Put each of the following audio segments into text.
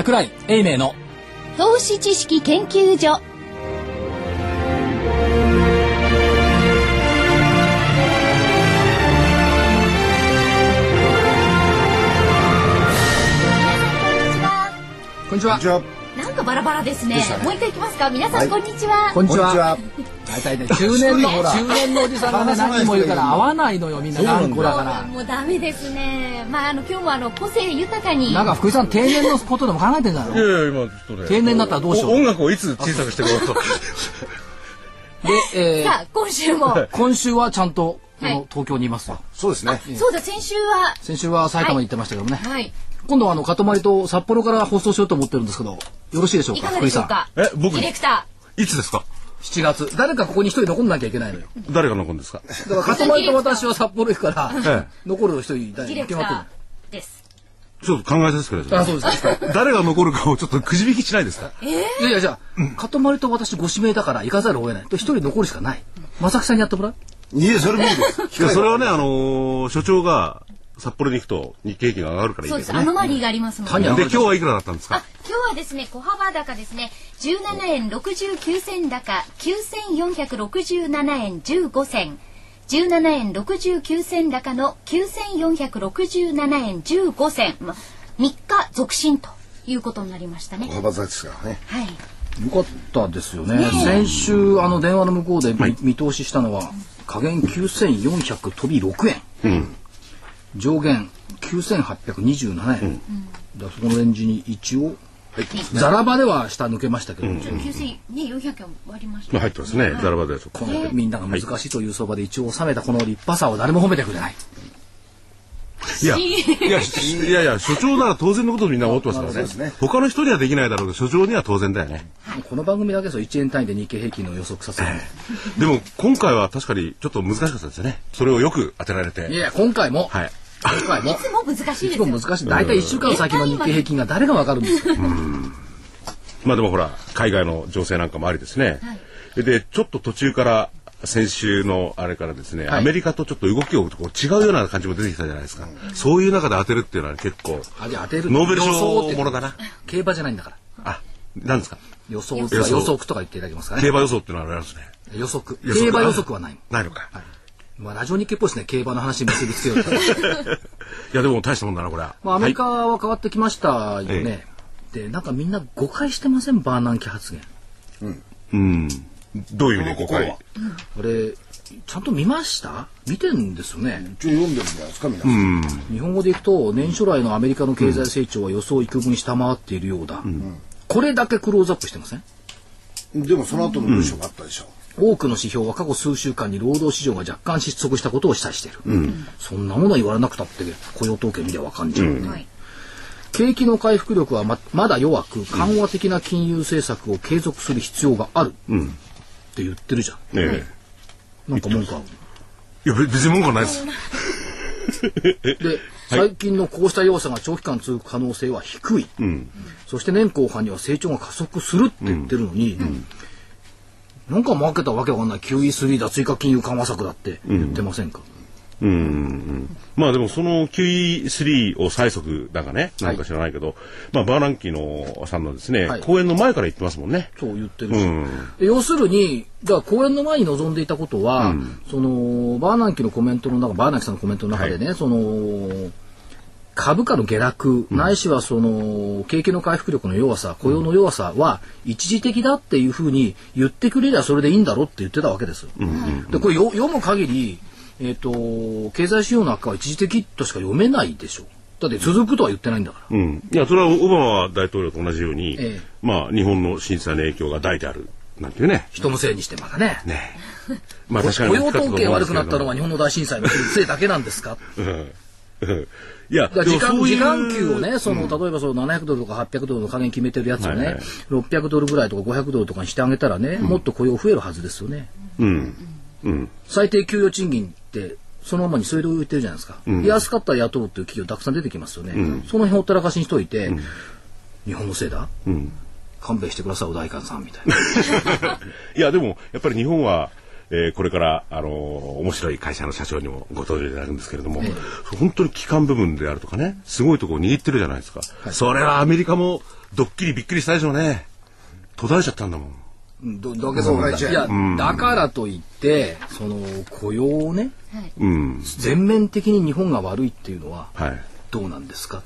桜井英明の投資知識研究所。こんにちは。こんにちは。なんかバラバラですね。ね。もう一回いきますか。皆さん、こんにちは。こんにちは。こんにちは。大体ね 中年のほら。中年のおじさんがね何人もいるから合わないのよみんな。頑固だ。から。もうダメですね。まああの今日もあの個性豊かに。なんか福井さん定年のことでも考えてんだろいやいや今ちょっとね。定年になったらどうしよう？お音楽をいつ小さくしてこようとで、えさあ今週も。ー、今週はちゃんとこはい。の東京にいますよそうですね。そうだ先週は。先週は埼玉に行ってましたけどもね、はい今度はあの塊と札幌から放送しようと思ってるんですけどよろしいでしょういかがか？福井さん。でしょうかえ僕ディレクタいつですか？7月。誰かここに一人残んなきゃいけないのよ。誰が残るんですか？だから塊と私は札幌行くから、え残る人いたーディレク決まってるターですちょっと考えさせてください。あそうですか。誰が残るかをちょっとくじ引きしないですか？いやいやじゃあ、塊と私ご指名だから行かざるを得ない。と一人残るしかない。正木さんにやってもらう？いえ、それ無理です。いやそれはねあのー所長が札幌に行くと日経平均が上がるからいいそうです。アノマリーがありますもんね。で今日はいくらだったんですあか今日はですね小幅高ですね。17円69銭高。9467円15銭。17円69銭高の9467円15銭。ま3日続伸ということになりましたね。小幅ですからね。はい。よかったですよね。先週あの電話の向こうで見,、見通ししたのは下限9400飛び6円、上限9827円、だからそこのレンジに一応ザラバでは下抜けましたけど、9000ね400円割りましたまあ入ってますね。ザラバでこのみんなが難しいという相場で一応収めたこの立派さを誰も褒めてくれない、いや。いやしいやいや所長なら当然のことをみんな思ってますからね。ね。他の人にはできないだろうけど所長には当然だよね。この番組だけそう1円単位で日経平均の予測させるでも今回は確かにちょっと難しかったですよね。それをよく当てられて。いや今回も、はい今回もいつも難しいですいつよも難しい。大体1週間先の日経平均が誰がわかるんですか？まあでもほら海外の情勢なんかもありですね、でちょっと途中から先週のあれからですね、はい。アメリカとちょっと動きをこう違うような感じも出てきたじゃないですか、そういう中で当てるっていうのは結構あじゃあ当てる。ノーベル賞ものだな。競馬じゃないんだから。あなんですか？予想予測とか言っていただけますかね。競馬予想っていうのはありますね。予測。競馬予測はない。ないのか、まあラジオ日経っぽいですね競馬の話に結びつけようと いやでも大したもんだなこれ。は、まあアメリカはいは変わってきましたよね、でなんかみんな誤解してませんバーナンキ発言。うん。どういう意味で誤解？こあれちゃんと見ました？見てんですよね、一応読んでるんじゃないですか、皆さん。日本語でいくと年初来のアメリカの経済成長は予想幾分下回っているようだ、これだけクローズアップしてません？でもその後の文章があったでしょ。多くの指標は過去数週間に労働市場が若干失速したことを示唆している、そんなものは言われなくたって雇用統計見りゃ分かんじゃう、はい。景気の回復力はままだ弱く緩和的な金融政策を継続する必要がある、って言ってるじゃん。ねなんか文句あるえいや別に文句はないです。で、最近のこうした弱さが長期間続く可能性は低い、そして年後半には成長が加速するって言ってるのに、なんかマーケットはわけわかんない QE3 だ。追加金融緩和策だって言ってませんか、まあでもその QE3 を催促だかね、なんか知らないけど、まあバーナンキーのさんのですね、はい。講演の前から言ってますもんね。そう言ってるし、で要するにだから講演の前に望んでいたことは、そのバーナンキのコメントの中バーナンキさんのコメントの中でね、その株価の下落、ないしはその景気の回復力の弱さ雇用の弱さは一時的だっていうふうに言ってくれりゃそれでいいんだろうって言ってたわけです。でこれ読む限り、えっと経済指標の悪化は一時的としか読めないでしょうだって続くとは言ってないんだから。うん。いや、それはオバマ大統領と同じように、ええまあ日本の震災の影響が大である、なんていうね。人のせいにしてまだね。ねまあ確かに雇用統計悪くなったのは日本の大震災のせいだけなんですかうんいや、時間時間給をね、その、例えばその700ドルとか800ドルの加減決めてるやつをね、はいはい600ドルぐらいとか500ドルとかにしてあげたらね、もっと雇用増えるはずですよね。うん。うん。最低給与賃金って、そのままに据え置いてるじゃないですか。安かったら雇うっていう企業たくさん出てきますよね。その辺ほったらかしにしといて、日本のせいだ、勘弁してください、お代官さんみたいな。いや、でも、やっぱり日本は、えーこれから、あのー面白い会社の社長にもご登場いただくんですけれども、本当に基幹部分であるとかね、すごいところを握ってるじゃないですか。それはアメリカもドッキリびっくりしたでしょうね。途絶えちゃったんだもん。うんだだけど、そうかいや、だからといって、その雇用をね、はいうん。全面的に日本が悪いっていうのははい。どうなんですか？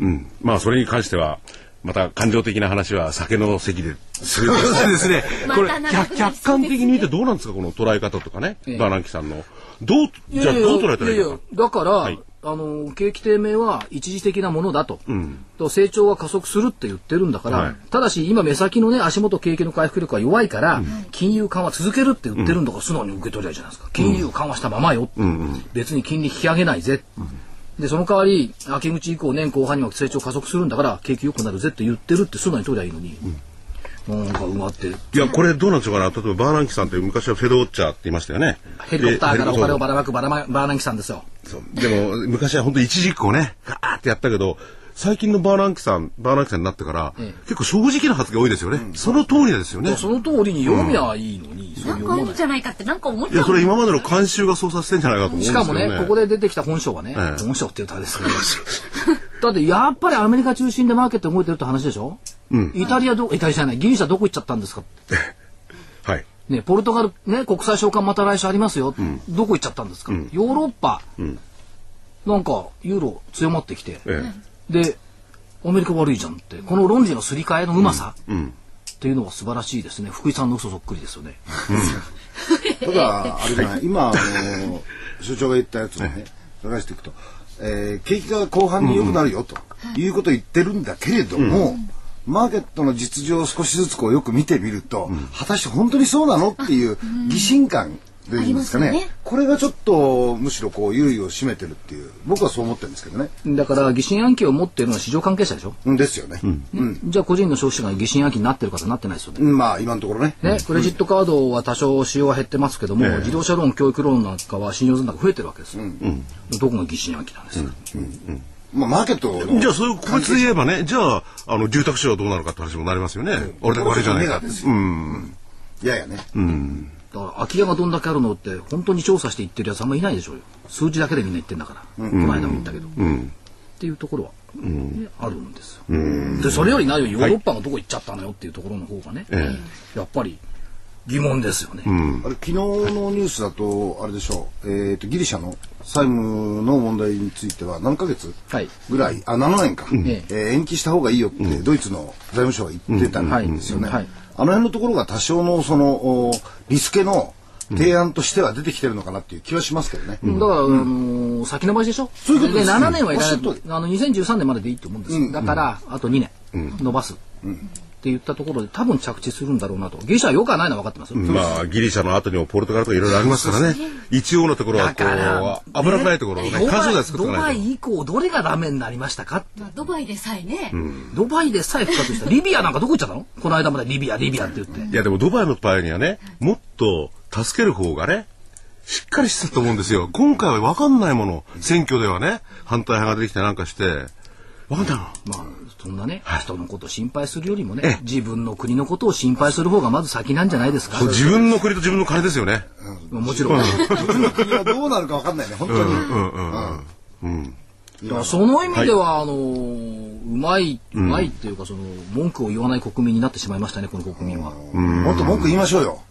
うん。まあ、それに関しては、また感情的な話は酒の席で。するです。ね。これ、客客観的に見てどうなんですか？この捉え方とかね。ええ。バーナンキさんの。どう、じゃあどう捉えたらいいか。だから、はい。あの景気低迷は一時的なものだと,、ん。と成長は加速するって言ってるんだから、はい。ただし今目先のね足元景気の回復力が弱いから、金融緩和続けるって言ってるんだから素直に受け取りゃいいじゃないですか。金融緩和したままよ、別に金利引き上げないぜ、でその代わり秋口以降年後半には成長加速するんだから景気良くなるぜって言ってるって素直に取りゃいいのに、なんかうがっていや、これどうなんでしょうかな。例えば、バーナンキさんって昔はフェドウォッチャーって言いましたよね。ヘリコプターからお金をばでらまくババーナンキさんですよ。そうでも、昔は本当一時期をね、ガーってやったけど、最近のバーナンキさん、バーナンキさんになってから、ええ結構正直な発言多いですよね。その通りですよね。その通りに読みゃいいのに、そうなんかあるんいいじゃないかってなんか思っいや、ちゃう。それ今までの慣習が操作してんじゃないかと思うんですしよね。かもね、ここで出てきた本性はね、ええ。本性って言うとあれですけど、だってやっぱりアメリカ中心でマーケット動いてるって話でしょ、イタリアど、イタリアじゃない、ギリシャどこ行っちゃったんですか？はい。ね、ポルトガル、ね、国際償還また来週ありますよ、どこ行っちゃったんですか、ヨーロッパ、なんかユーロ強まってきて、えで、アメリカ悪いじゃんって、この論理のすり替えのうまさ。っていうのは素晴らしいですね。福井さんの嘘そっくりですよね。ただ、あれじゃない、今、あの、所長が言ったやつをね、探していくと、えー景気が後半に良くなるよと、い。うことを言ってるんだけれども、マーケットの実情を少しずつこうよく見てみると、果たして本当にそうなの？っていう疑心感というんですかね。ありますよね。これがちょっとむしろこう優位を占めてるっていう。僕はそう思ってるんですけどね。だから疑心暗鬼を持っているのは市場関係者でしょ、うん。ですよね、うん。じゃあ個人の消費者が疑心暗鬼になってる方なってないですよね？うん。まあ今のところね。ね、クレジットカードは多少使用は減ってますけども、自動車ローン、教育ローンなんかは信用残高増えてるわけですよ。どこが疑心暗鬼なんですか、まあマーケットのじゃあ、そういう個別で言えばね、じゃあ、あの、住宅市場はどうなるかって話もなりますよね。俺だけ悪いじゃないか。ですよ。いやいやね、だから空き家がどんだけあるのって本当に調査して言ってるやつあんまいないでしょうよ。数字だけでみんな言ってんだから、この間も言ったけど、っていうところは、ねあるんですよ、でそれより何よりヨーロッパがどこ行っちゃったのよっていうところの方がね、やっぱり疑問ですよね、あれ昨日のニュースだとあれでしょう、えー、とギリシャの債務の問題については何ヶ月はい。ぐらい、あ7年か、ええー延期した方がいいよって、ドイツの財務省が言ってたんですよね、うん。はいあの辺のところが多少のそのおリスケの提案としては出てきてるのかなっていう気はしますけどね、だから、あのー先延ばしでしょ？そういうことです。で7年はいらない。あの2013年まででいいと思うんです。よ、だからあと2年。伸ばす、って言ったところで多分着地するんだろうなと。ギリシャはよくはないのは分かってます。よ、まあ、ギリシャの後にもポルトガルとかいろいろありますからね。一応のところは、こう、危なくないところをね、ドバイ干渉剤作ってド。バイ以降どれがダメになりましたか？まあドバイでさえね、ドバイでさえ復活した。リビアなんかどこ行っちゃったの？この間までリビアリビアって言って。いや、でもドバイの場合にはね、もっと助ける方がね、しっかりしてたと思うんですよ。今回は分かんないもの。選挙ではね、反対派が出てきてなんかして、分かんないの。まあそんなね、人のことを心配するよりもね自分の国のことを心配する方がまず先なんじゃないですか。そう自分の国と自分の金ですよね。もちろん、だ国はどうなるか分かんないね本当に、からその意味では、あのーうまいうまいっていうかその文句を言わない国民になってしまいましたねこの国民は、もっと文句言いましょうよ。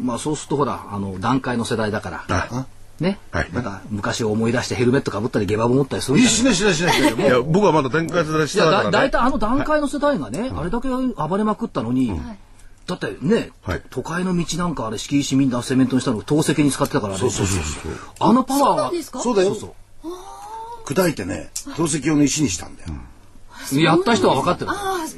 まあそうするとほらあの段階の世代だから。あね、はい。なんか昔を思い出してヘルメットかぶったりゲバボ持ったりするんいやしないしないしないい。や、僕はまだ展開されい。やだ下だからね。大体あの段階の世代がね、あれだけ暴れまくったのに、だってね、はい。都会の道なんかあれ敷石みんなセメントにしたの透石に使ってたからね。そうそうそうあのパワーそうなはんですか？そうだよそう砕いてね透石用の石にしたんだよ、やった人は分かってる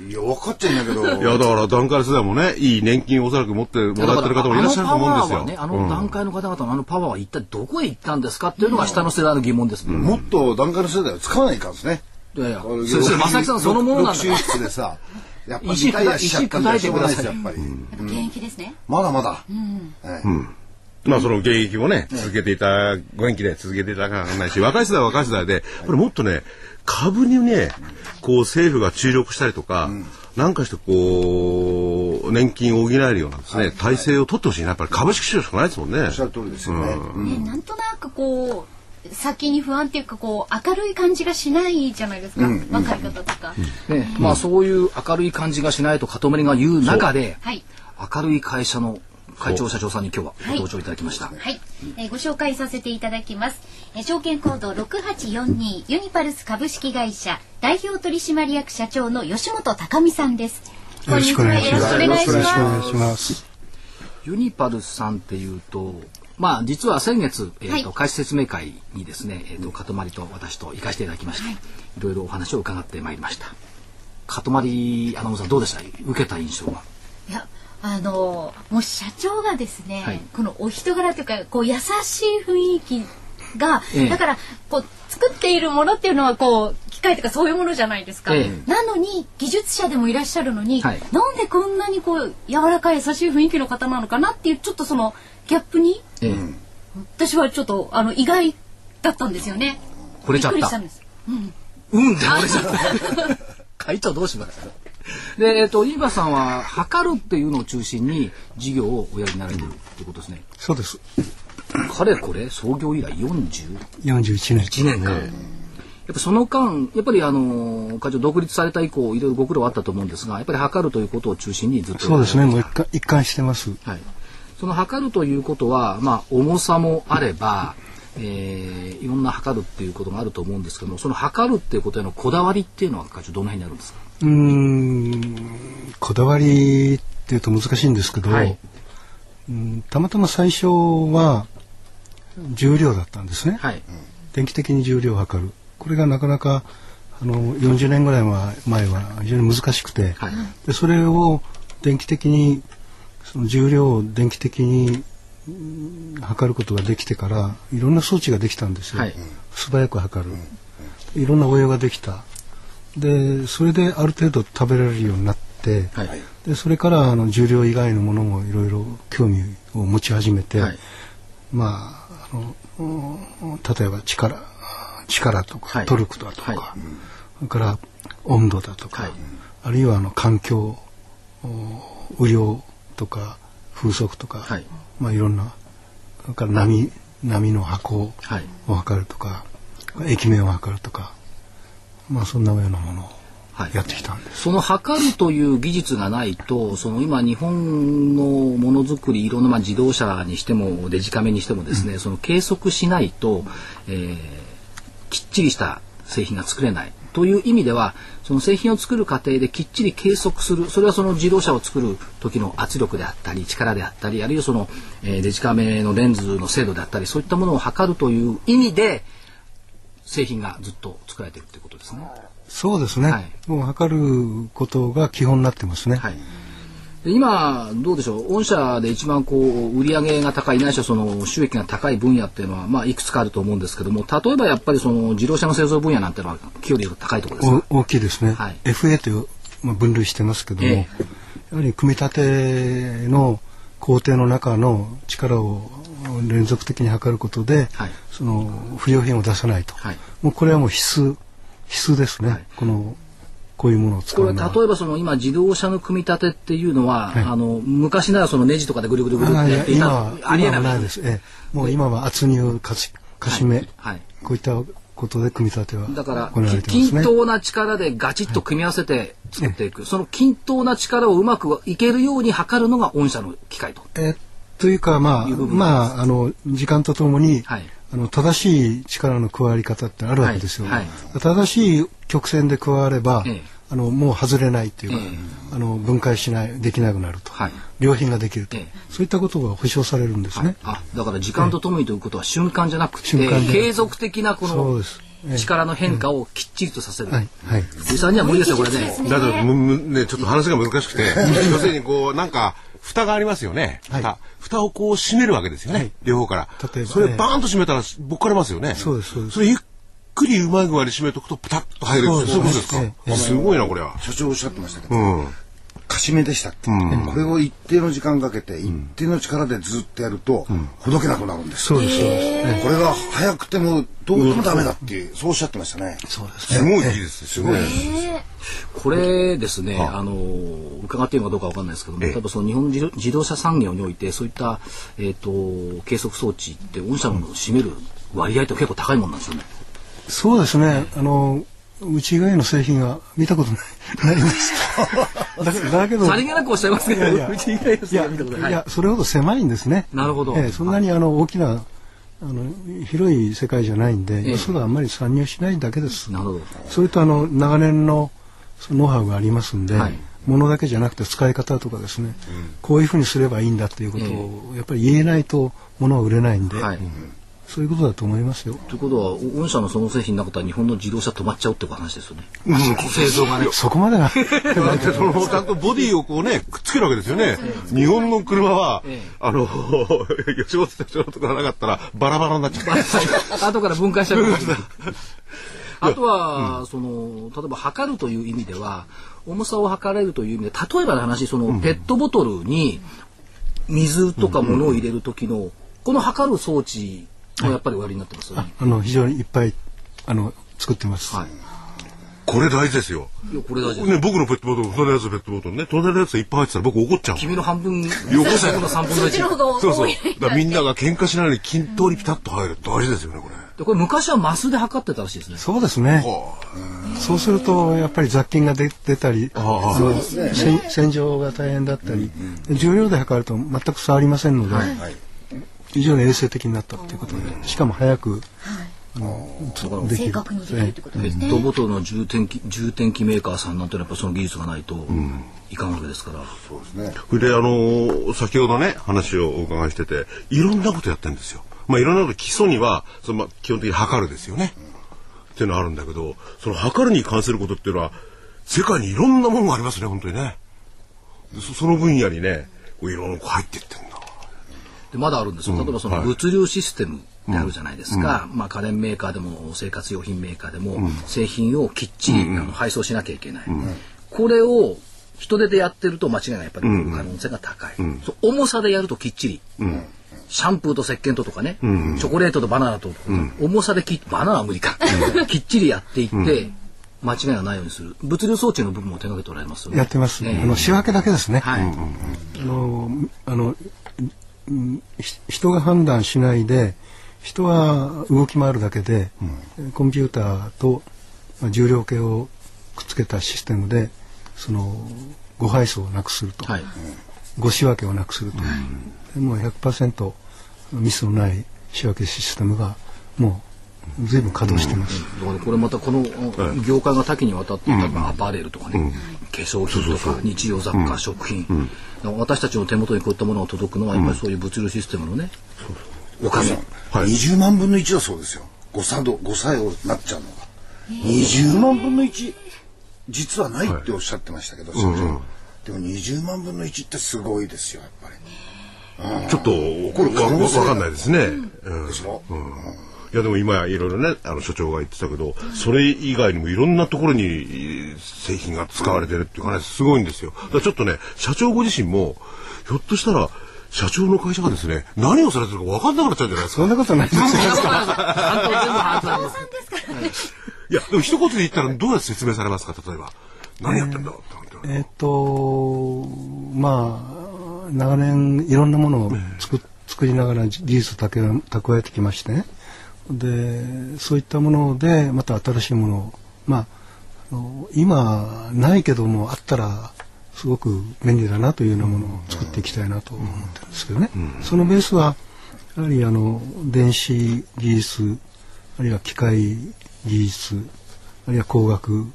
いや分かっちゃいんだけど いや、だから段階世代もね、いい年金をおそらく持ってもらってる方もいらっしゃると思うんですよ。あのパワーはね、あの段階の方々のあのパワーは一体どこへ行ったんですかっていうのが下の世代の疑問ですね。もっと段階の世代を使わないかんですねいやいや、それそれ正木さんそのものなんだ六から。進室でさやっぱり石リタイアしちゃったんじゃしょうがないですよやっぱり、現役ですね。まだまだ、ええまあその現役をね、続けていた、ご元気で続けていただかなきゃならないし、若い世代は若い世代で、これもっとね、株にね、こう政府が注力したりとか、なんかしてこう、年金を補えるようなですね、体制を取ってほしいな。やっぱり株式市場しかないですもんね。おっしゃる通りですよね、ね、なんとなくこう先に不安っていうかこう明るい感じがしないじゃないですか、若い方とか、ね、まあそういう明るい感じがしないとカトメリが言う中で、はい。明るい会社の会長社長さんに今日はご登場いただきました。はい、えーご紹介させていただきます。えー証券コード6842ユニパルス株式会社代表取締役社長の吉本隆美さんです。よろしくお願いします。よろしくお願いします。ユニパルスさんっていうと、まあ実は先月、えーとはい会社説明会にですね、えーとかとまりと私と行かせていただきまして、い、ろいろお話を伺ってまいりました。かとまりアナウンサーどうでした？受けた印象は？いや、あのーもう社長がですね、はい。このお人柄というか、こう優しい雰囲気が、ええ。だから、こう作っているものっていうのはこう機械とかそういうものじゃないですか。ええ。なのに技術者でもいらっしゃるのに、はい。なんでこんなにこう柔らかい優しい雰囲気の方なのかなっていうちょっとそのギャップにえー私はちょっとあの意外だったんですよね。惚れちゃった。びっくりしたんです。うん。で惚れちゃった。会長どうします？で、えっ、と、イーバさんは、測るっていうのを中心に事業をおやりになられてるってことですね。そうです。かれこれ、創業以来41 41年。年間。やっぱその間、やっぱりあの、会長独立された以降、いろいろご苦労あったと思うんですが、やっぱり測るということを中心にずっと。そうですね。もう一貫一貫してます。はい。その測るということは、まあ、重さもあれば、えーいろんな測るっていうことがあると思うんですけども、その測るっていうことへのこだわりっていうのは、会長どの辺にあるんですか？うーん、こだわりっていうと難しいんですけど、はいうんたまたま最初は重量だったんですね。はい。電気的に重量を測る。これがなかなかあの40年ぐらい前は非常に難しくて、はい。でそれを電気的にその重量を電気的にうん測ることができてからいろんな装置ができたんですよ、はい素早く測る、いろんな応用ができたでそれである程度食べられるようになって、はい。でそれからあの重量以外のものもいろいろ興味を持ち始めて、はい。まああのうん例えば力力とか、はい。トルクだとか、はい。それから温度だとか、はい。あるいはあの環境お雨量とか風速とか、はい。まあいろんなそれから波波の箱はい。を測るとか液面を測るとかまあそんなようなものをはいやってきたんです。その測るという技術がないと、その今日本のものづくり、いろんなまあ自動車にしてもデジカメにしてもですね、その計測しないと、えーきっちりした製品が作れない。という意味では、その製品を作る過程できっちり計測する、それはその自動車を作る時の圧力であったり、力であったり、あるいはその、えーデジカメのレンズの精度であったり、そういったものを測るという意味で、製品がずっと作られているということですね。そうですね、はい。もう測ることが基本になってますね。はい。で今どうでしょう？御社で一番こう売上が高いないしはその収益が高い分野っていうのはまあいくつかあると思うんですけども例えばやっぱりその自動車の製造分野なんてのは企業でいうと高いところですか？お大きいですね、はい。FA という、まあ、分類してますけども、ええ。やはり組み立ての工程の中の力を連続的に測ることで、はい。その不良品を出さないと、はい。もうこれはもう必須必須ですね、はい。このこういうものを使これうのは例えばその今自動車の組み立てっていうのは、はい。あの昔ならそのネジとかでぐるぐるぐるってやっていた今はありえないです、ええ、もう今は圧入かしかしめ、はい。こういったことで組み立てはだから。均等な力でガチッと組み合わせて作っていく、その均等な力をうまくいけるように測るのが御社の機械と。えというかまあまああの時間とともに、はい。あの正しい力の加わり方ってあるわけですよ。はい。正しい曲線で加われば、ええ。あのもう外れないっていうか、ええ。あの分解しないできなくなると、はい。良品ができると、ええ。そういったことが保証されるんですね。あだから時間とともにということは瞬間じゃなくて、継続的なこのそうです。ええ。力の変化をきっちりとさせる。はい。はい。さんには無理ですよこれね。だからむむねちょっと話が難しくて 要するにこうなんか蓋がありますよね。はい蓋蓋をこう閉めるわけですよね。はい両方から。例えばそれバーンと閉めたらぼっかれますよね。そうですそうですそれゆっくりうまい具合に閉めとくとピタッと入る。そういうことですか？すごいなこれは。社長おっしゃってましたけど、うん。かしめでしたっけ、これを一定の時間かけて一定の力でずっとやると、ほどけなくなるんですそうですそうです。これが早くてもどうしてもダメだっていう、そうおっしゃってましたね。そうですすごいいいですすごい。これですね、あの伺っているのかどうかわかんないですけども、例えばその日本自動自動車産業においてそういったえっ、と計測装置って御社の占める割合って結構高いもんなんでしょうね。そうですね。あのうち以外の製品は見たことないないんです。だけだけど。さりげなくおっしゃいますけど、いやいやうち以外のいや見たことない。いやそれほど狭いんですね。なるほどええそんなにあの大きなあの広い世界じゃないんで、ええよそがあんまり参入しないだけです。なるほど。それとあの長年のそのノウハウがありますんで、はいものだけじゃなくて使い方とかですね、こういうふうにすればいいんだっていうことをやっぱり言えないと物は売れないんで、はい。そういうことだと思いますよ。ということは、御社のその製品なかったら日本の自動車止まっちゃうって話ですよね。製造がね。そこまでは だってそのちゃんとボディをこうねくっつけるわけですよね。日本の車は、ええあの 吉本社長とかなかったらバラバラになっちゃった。後から分解しちゃう。あとは、その、例えば測るという意味では、重さを測れるという意味で、例えばの話、その、ペットボトルに水とか物を入れる時の、この測る装置もやっぱりおやりになってます？よね。あの非常にいっぱいあの作ってます。はい。これ大事ですよ。いや、これ大事。ね、僕のペットボトル、隣のやつのペットボトルね、隣のやついっぱい入ってたら僕怒っちゃう。君の半分、よこさこの3分のそっちの方1。がそうそう。だみんなが喧嘩しないように均等にピタッと入る。大事ですよね、これ。でこれ昔はマスで測ってたらしいですね。そうですね。そうするとやっぱり雑菌が出出たり、あの洗洗浄が大変だったり、重量で測ると全く差ありませんので、非常に衛生的になったということで、しかも早く、あの正確にできるってことペですね。ットボトルの充填機充填機メーカーさんなんてのはやっぱその技術がないといかんわけですから。そうですね。それで、あのー先ほどね、話をお伺いしてて、いろんなことやってるんですよ。まあ、いろんなこと、基礎には、そのまあ、基本的に測るですよね。っていうのはあるんだけど、その測るに関することっていうのは、世界にいろんなものがありますね、本当にね。でそその分野にね、こういろんなの入っていってんだ。でまだあるんですよ。例えばその物流システムってあるじゃないですか。まあ家電メーカーでも生活用品メーカーでも製品をきっちり、あの配送しなきゃいけない。これを人手でやってると間違いないやっぱり可能性が高い。そう重さでやるときっちり。シャンプーと石鹸ととかね、チョコレートとバナナと重さできバナナは無理か。きっちりやっていって、間違いがないようにする。物流装置の部分も手掛けておられますよね。やってます。ええあの仕分けだけですね。はい。あのあのうんひ人が判断しないで人は動き回るだけで、コンピューターとまあ重量計をくっつけたシステムでその誤配送をなくすると、はい。誤仕分けをなくすると、でもう100%ミスのない仕分けシステムがもう随分稼働してます。だからこれまたこの業界が多岐にわたってアパレルとかね、化粧品とか日用雑貨、食品、私たちの手元にこういったものが届くのはやっぱりそういう物流システムのね、おかげ。20万分の1だそうですよ。誤作動、誤作用になっちゃうのが。20万分の1、実はないっておっしゃってましたけど、社長。でも20万分の1ってすごいですよ、やっぱり。ちょっと、わわわかんないですね。うんでしょ、いやでも今やいろいろねあの所長が言ってたけどそれ以外にもいろんなところにえー製品が使われてるっていうかねすごいんですよ。だからちょっとね社長ご自身もひょっとしたら社長の会社がですね何をされてるか分かんなくなっちゃうんじゃないですか。そんなことないです いやでも一言で言ったらどうやって説明されますか？例えば。何やってんだえっとまあ長年いろんなものを作,、作りながら技術を蓄え蓄えてきましてねでそういったものでまた新しいものをまあ今ないけどもあったらすごく便利だなというようなものを作っていきたいなと思ってるんですけどね、そのベースはやはりあの電子技術あるいは機械技術あるいは工学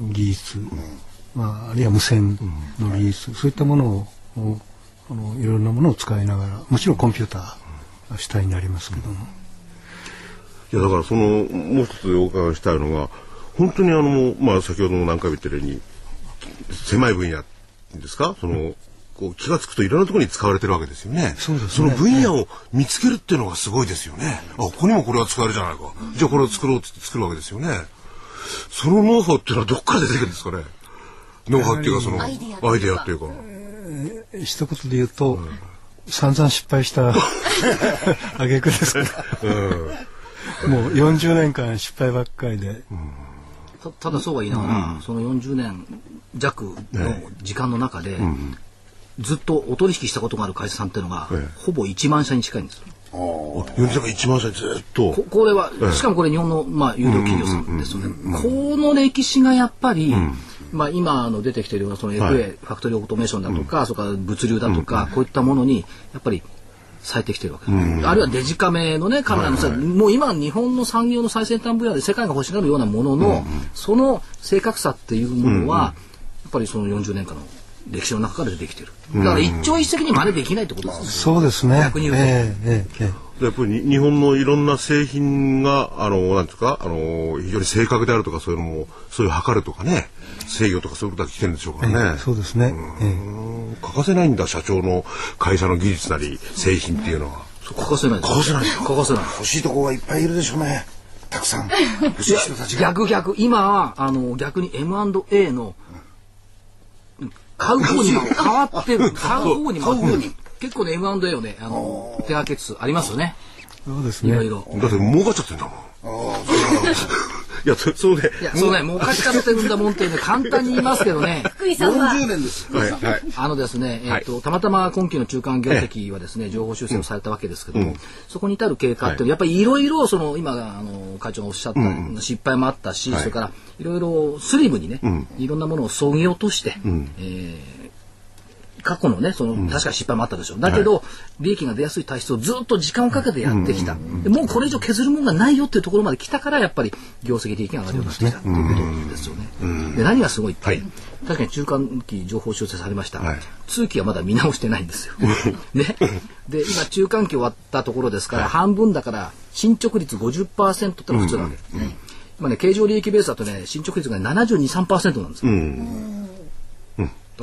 技術、まあ、あるいは無線の技術、そういったものををあのいろんなものを使いながらもちろんコンピューターが主体になりますけども、いやだからそのもう一つお伺いしたいのが本当にあのまあ先ほども何回も言ったように狭い分野ですか？そのこう気が付くといろんなところに使われてるわけですよね。そうですねの分野を見つけるっていうのがすごいですよね。あここにもこれは使えるじゃないか。じゃあこれを作ろうって作るわけですよね。そのノウハウっていうのはどっから出てくるんですかね？ノウハウっていうかそのアアイデアっていうか一言で言うと、散々失敗した 挙句ですから、もう40年間失敗ばっかりで、たただそうは言いながら、その40年弱の時間の中で、ずっとお取引したことがある会社さんっていうのが、ええ。ほぼ1万社に近いんですよ。米さんが1万社ずっと。ここれは、しかもこれ日本の、まあ、有料企業さんですよね。この歴史がやっぱり、まあ、今あの出てきているようなその FA、はい。ファクトリーオートメーションだとか、それから物流だとか、こういったものにやっぱり咲いてきてるわけ。です、あるいはデジカメのねカメラのさ、もう今日本の産業の最先端分野で世界が欲しがるようなものの、その正確さっていうものは、やっぱりその40年間の歴史の中から出てきてる。だから一朝一夕に真似できないってことですね。そうですね。逆に言うと。ええええええやっぱりに日本のいろんな製品が、あの、なんですか、あの、非常に正確であるとか、そういうのも、そういう測るとかね、制御とかそういうことが来てるんでしょうからね。そうですね。えうん欠かせないんだ、社長の会社の技術なり、製品っていうのは。欠かせないです。欠かせない欠かせない。欲しいとこがいっぱいいるでしょうねたくさん 欲しい人たちが逆逆今はあの逆に M&A の買う方にも変わってる買う方にも買う方に結構ね M&A をねあの手掛けつつありますよね。えそうですね。いろいろ。だって儲かっちゃってんだもん。いや、そそうで。いやそうね儲かっちゃってるんだもんってね簡単に言いますけどね。福井さんは。40年ですは。い、はい。あのですね、えーとたまたま今期の中間業績はですね、情報修正をされたわけですけども、そこに至る経過っていうのはやっぱりいろいろその今あの会長がおっしゃった、失敗もあったし、それからいろいろスリムにね、いろんなものをそぎ落として、えー過去のね、その、確かに失敗もあったでしょう。だけど、利益が出やすい体質をずっと時間をかけてやってきた。でもうこれ以上削るものがないよっていうところまで来たから、やっぱり業績利益が上がるようになってきたっていうことですよね。で、何がすごいって、はい確かに中間期情報修正されました。はい通期はまだ見直してないんですよ。ね。で、今中間期終わったところですから、半分だから、進捗率50%ってのが普通なわけですね。今ね、経常利益ベースだとね、進捗率が72、3%なんですよ。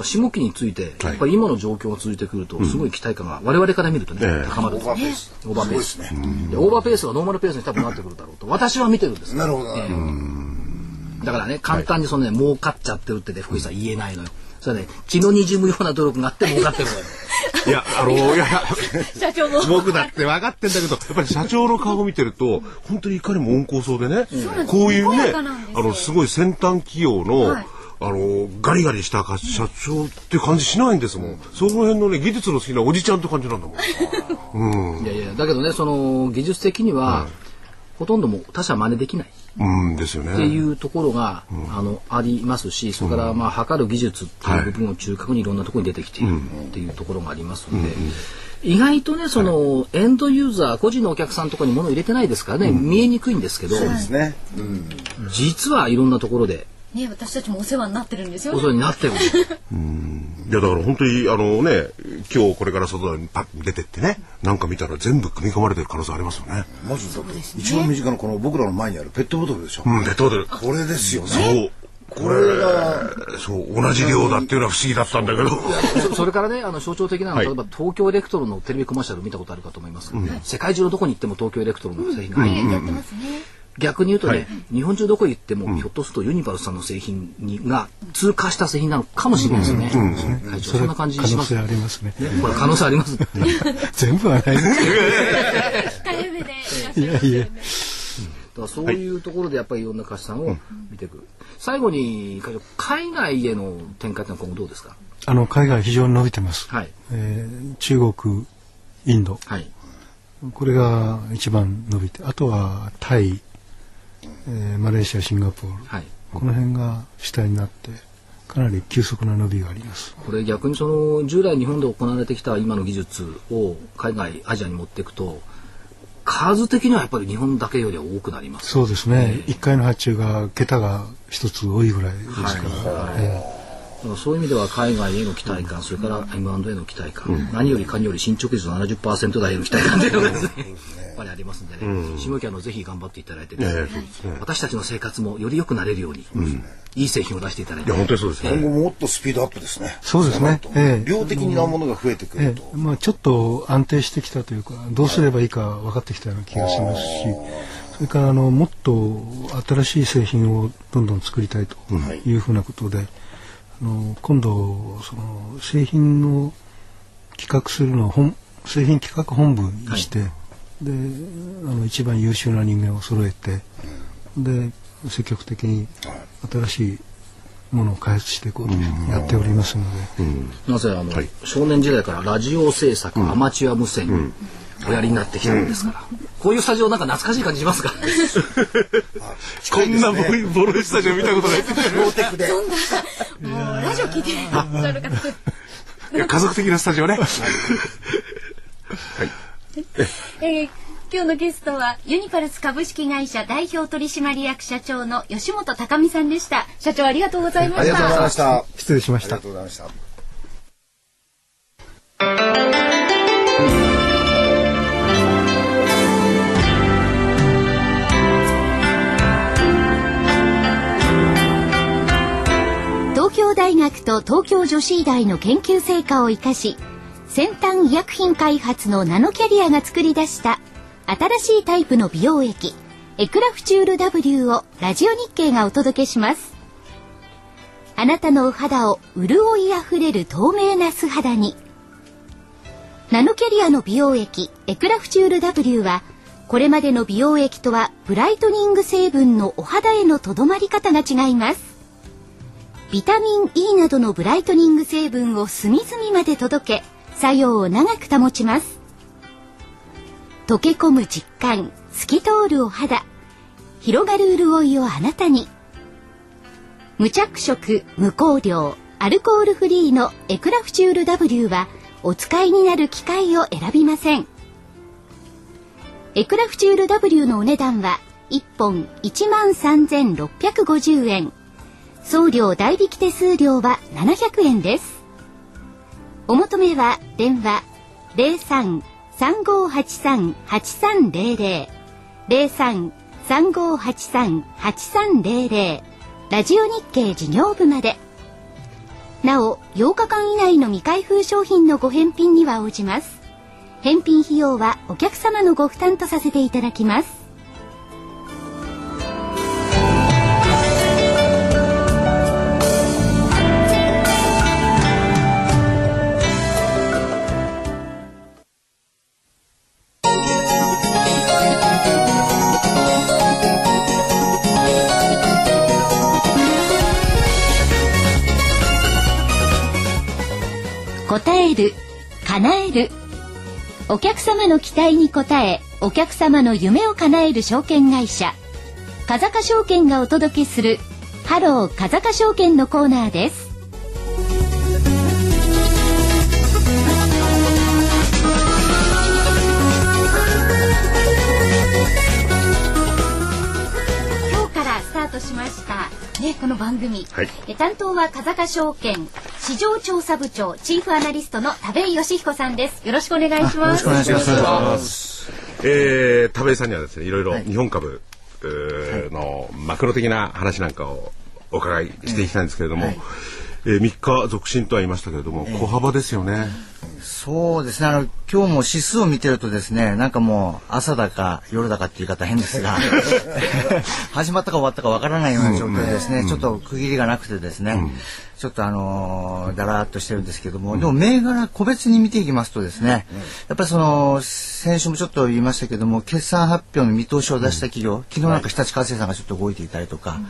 下期について、やっぱり今の状況が続いてくると、すごい期待感が、我々から見るとね、ええ。高まるオーバーペース。オーバーペース。ね。でオーバーペースがノーマルペースに多分なってくるだろうと、私は見てるんですなるほど。ええ。だからね、簡単にそのね、儲かっちゃってるってね、福井さん言えないのよ。それね、血の滲むような努力があって儲かってるのよ。いや、あの、いやいや、社長も僕だって分かってんだけど、やっぱり社長の顔を見てると、本当にいかにも温厚そうでね、こういうねあの、すごい先端企業の、はいあの、ガリガリしたか社長って感じしないんですもん。その辺のね、技術の好きなおじちゃんって感じなんだもん。いやいや、だけどね、その、技術的には、ほとんどもう他社真似できない。うん、ですよね。っていうところが、あのありますしそれからまあ測る技術っていう部分を中核にいろんなところに出てきているっていうところがありますので。意外とねその、エンドユーザー個人のお客さんとかに物を入れてないですからね、見えにくいんですけどそうですねうん実はいろんなところでね私たちもお世話になってるんですよお世話になってるんです。いやだから本当にあのね今日これから外にパ出てってねなんか見たら全部組み込まれてる可能性ありますよね。まずだって一番身近なこの僕らの前にあるペットボトルでしょ。うん、ペットボトル。これですよね。そう。これがそう同じ量だっていうのは不思議だったんだけど。そそれからねあの象徴的なのは、はい。例えば東京エレクトロンのテレビコマーシャル見たことあるかと思いますけどね、世界中のどこに行っても東京エレクトロンの製品が入ってますね逆に言うとね、はい日本中どこ行っても、ひょっとするとユニバルさんの製品にが通過した製品なのかもしれないですね。会長そんな感じします。可能性ねありますね。これ可能性あります。全部はないです控えめでいやいやだからそういうところでやっぱりいろんな会社さんを見ていく。最後に会長海外への展開ってのは今後どうですか？あの海外非常に伸びてます。はいえー中国、インド、はい。これが一番伸びて、あとはタイ、えーマレーシア、シンガポール、はい。この辺が主体になって、かなり急速な伸びがあります。これ逆にその従来日本で行われてきた今の技術を海外アジアに持っていくと数的にはやっぱり日本だけよりは多くなります。そうですね。一回の発注が桁が一つ多いぐらいですから。えだからそういう意味では海外への期待感、それから M&A の期待感、何よりかにより進捗率の70%台への期待感とですね、ぱりありますんでね、下期あのぜひ頑張っていただいて私たちの生活もより良くなれるように、いい製品を出していただいて。いや、本当にそうですね。今後もっとスピードアップですね。そうですね。なるとええ。量的なものが増えてくえると。えまあ、ちょっと安定してきたというかどうすればいいか分かってきたような気がしますしそれからあのもっと新しい製品をどんどん作りたいとい。うふうなことで、ああの今度その製品の企画するのを本製品企画本部にして、はい、であの一番優秀な人間を揃えて、で積極的に新しいものを開発していこうとやっておりますので、なぜあの、はい、少年時代からラジオ制作、アマチュア無線、おやりになってきたんですから、こういうスタジオなんか懐かしい感じしますか？こんなボロいスタジオ見たことない。ローテクで。そんな、もうラジオ聞いて。らっしゃる方。家族的なスタジオね。はい。えー今日のゲストはユニパルス株式会社代表取締役社長の吉本高美さんでした。社長ありがとうございました。ありがとうございました。失礼しましたありがとうございました。東京大学と東京女子医大の研究成果を生かし先端医薬品開発のナノキャリアが作り出した新しいタイプの美容液エクラフチュール W をラジオ日経がお届けします。あなたのお肌を潤いあふれる透明な素肌に。ナノキャリアの美容液エクラフチュール W はこれまでの美容液とはブライトニング成分のお肌へのとどまり方が違います。ビタミン E などのブライトニング成分を隅々まで届け作用を長く保ちます。溶け込む実感透き通るお肌広がる潤いをあなたに。無着色無香料アルコールフリーのエクラフチュール W はお使いになる機械を選びません。エクラフチュール W のお値段は1本1万3650円。送料代引き手数料は700円です。お求めは電話03 3583-8300 03-3583-8300ラジオ日経事業部まで。なお8日間以内の未開封商品のご返品には応じます。返品費用はお客様のご負担とさせていただきます。る叶える。お客様の期待に応えお客様の夢を叶える証券会社。風賀証券がお届けするハロー風賀証券のコーナーです。今日からスタートしました。ね、この番組、はい、担当は風賀証券市場調査部長チーフアナリストの田部井義彦さんです。よろしくお願いします。よろしくお願いします。えー、田部井さんにはですねいろいろ日本株、のマクロ的な話なんかをお伺いしていきたいんですけれども、はい、えー、3日続伸とは言いましたけれども、小幅ですよね。そうですね。あの、今日も指数を見てるとですね、なんかもう朝だか夜だかっていう言い方変ですが、始まったか終わったかわからないような状況でですね、うん、ちょっと区切りがなくてですね、うん。ちょっとあのー、だらっとしてるんですけども、でも銘柄個別に見ていきますとですね、やっぱりその、先週もちょっと言いましたけども、決算発表の見通しを出した企業、昨日なんか日立化成さんがちょっと動いていたりとか、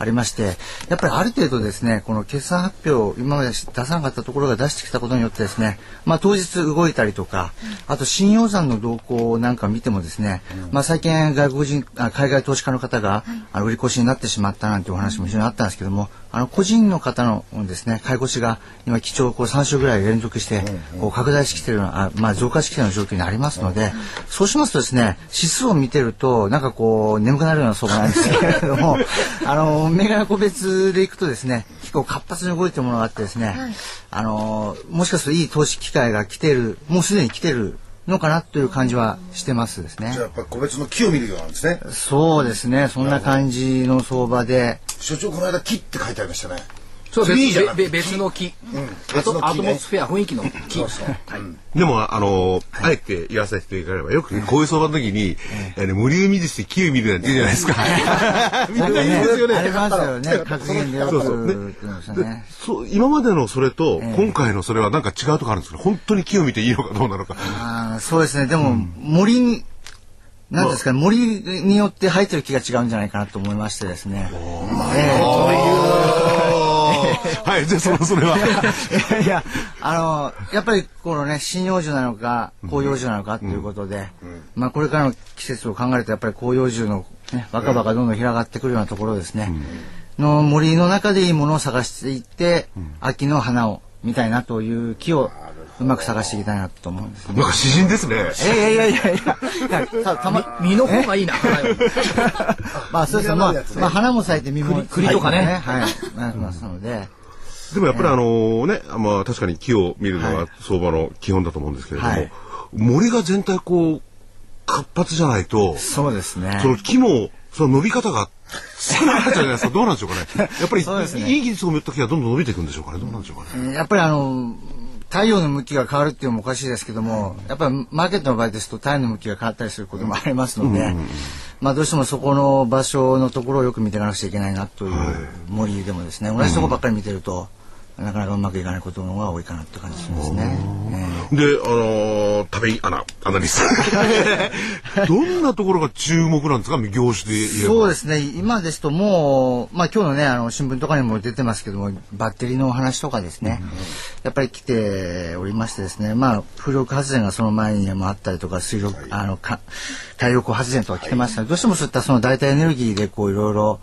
ありまして、やっぱりある程度ですね、この決算発表、今まで出さなかったところが出してきたことによってですね、まあ当日動いたりとか、あと新洋山の動向なんか見てもですね、まあ最近外国人、あ海外投資家の方が、あの売り越しになってしまったなんてお話も非常にあったんですけども、あの個人の方のですね介護士が今基調こう3週ぐらい連続してこう拡大してきてるあまあ増加してきてるような状況にありますのでそうしますとですね指数を見てるとなんかこう眠くなるような相場なんですけれども あの銘柄個別でいくとですね結構活発に動いてるものがあってですね、あのもしかするといい投資機会が来てるもうすでに来てるのかなという感じはしてますですね。じゃあやっぱ個別の木を見るようなんですね。そうですね。そんな感じの相場で。所長この間木って書いてありましたね。そう別いいじゃないべべ別の木、あ別の木ね。とアトモスフェア雰囲気の木、はい。でも、あの、あえて言わせていただければ、よくねこういう相場の時に、あの無理見術で木を見るなんて言うじゃないですか。みんな言い ますよね。ありますよね。格言でよくそう今までのそれと、今回のそれはなんか違うとこあるんですけど、本当に木を見ていいのかどうなのか。あーそうですね。でも、森に、なんですかね、森によって生えてる木が違うんじゃないかなと思いましてですね。え はい、じゃあその、それは。え いやいや、あの、やっぱりこのね、針葉樹なのか、広葉樹なのかっていうことで、まあこれからの季節を考えると、やっぱり広葉樹の、ね、若葉がどんどん広がってくるようなところですね。の森の中でいいものを探していって、秋の花を見たいなという木をうまく探していきたいなと思うんです。なんか詩人ですね。いやいやいやいやいや、たたま、実の方がいいな まあそうですね、まあ、まあ花も咲いて実も栗栗とかねはい、なりますので、でもやっぱりあのね、まあ確かに木を見るのが相場の基本だと思うんですけれども、はい森が全体こう、活発じゃないと、そうですね。その木も、その伸び方が少なくなっちゃうじゃないですか。どうなんでしょうかね。やっぱり、ねいい技術を持った木がどんどん伸びていくんでしょうかね。どうなんでしょうかね。やっぱりあの、太陽の向きが変わるっていうのもおかしいですけども、やっぱりマーケットの場合ですと太陽の向きが変わったりすることもありますので、まあどうしてもそこの場所のところをよく見ていかなくちゃいけないなという森でもですね、同じところばっかり見てると、なかなかうまくいかないことの方が多いかなって感じしますね。えで、あのー、食べアナ、アナリスト。どんなところが注目なんですか？業種で。そうですね、今ですともう、まあ今日のね、あの新聞とかにも出てますけども、バッテリーのお話とかですね、やっぱり来ておりましてですね、まあ風力発電がその前にもあったりとか、水力、あの、か太陽光発電とか来てましたので、どうしてもそういったその代替エネルギーでこういろいろ、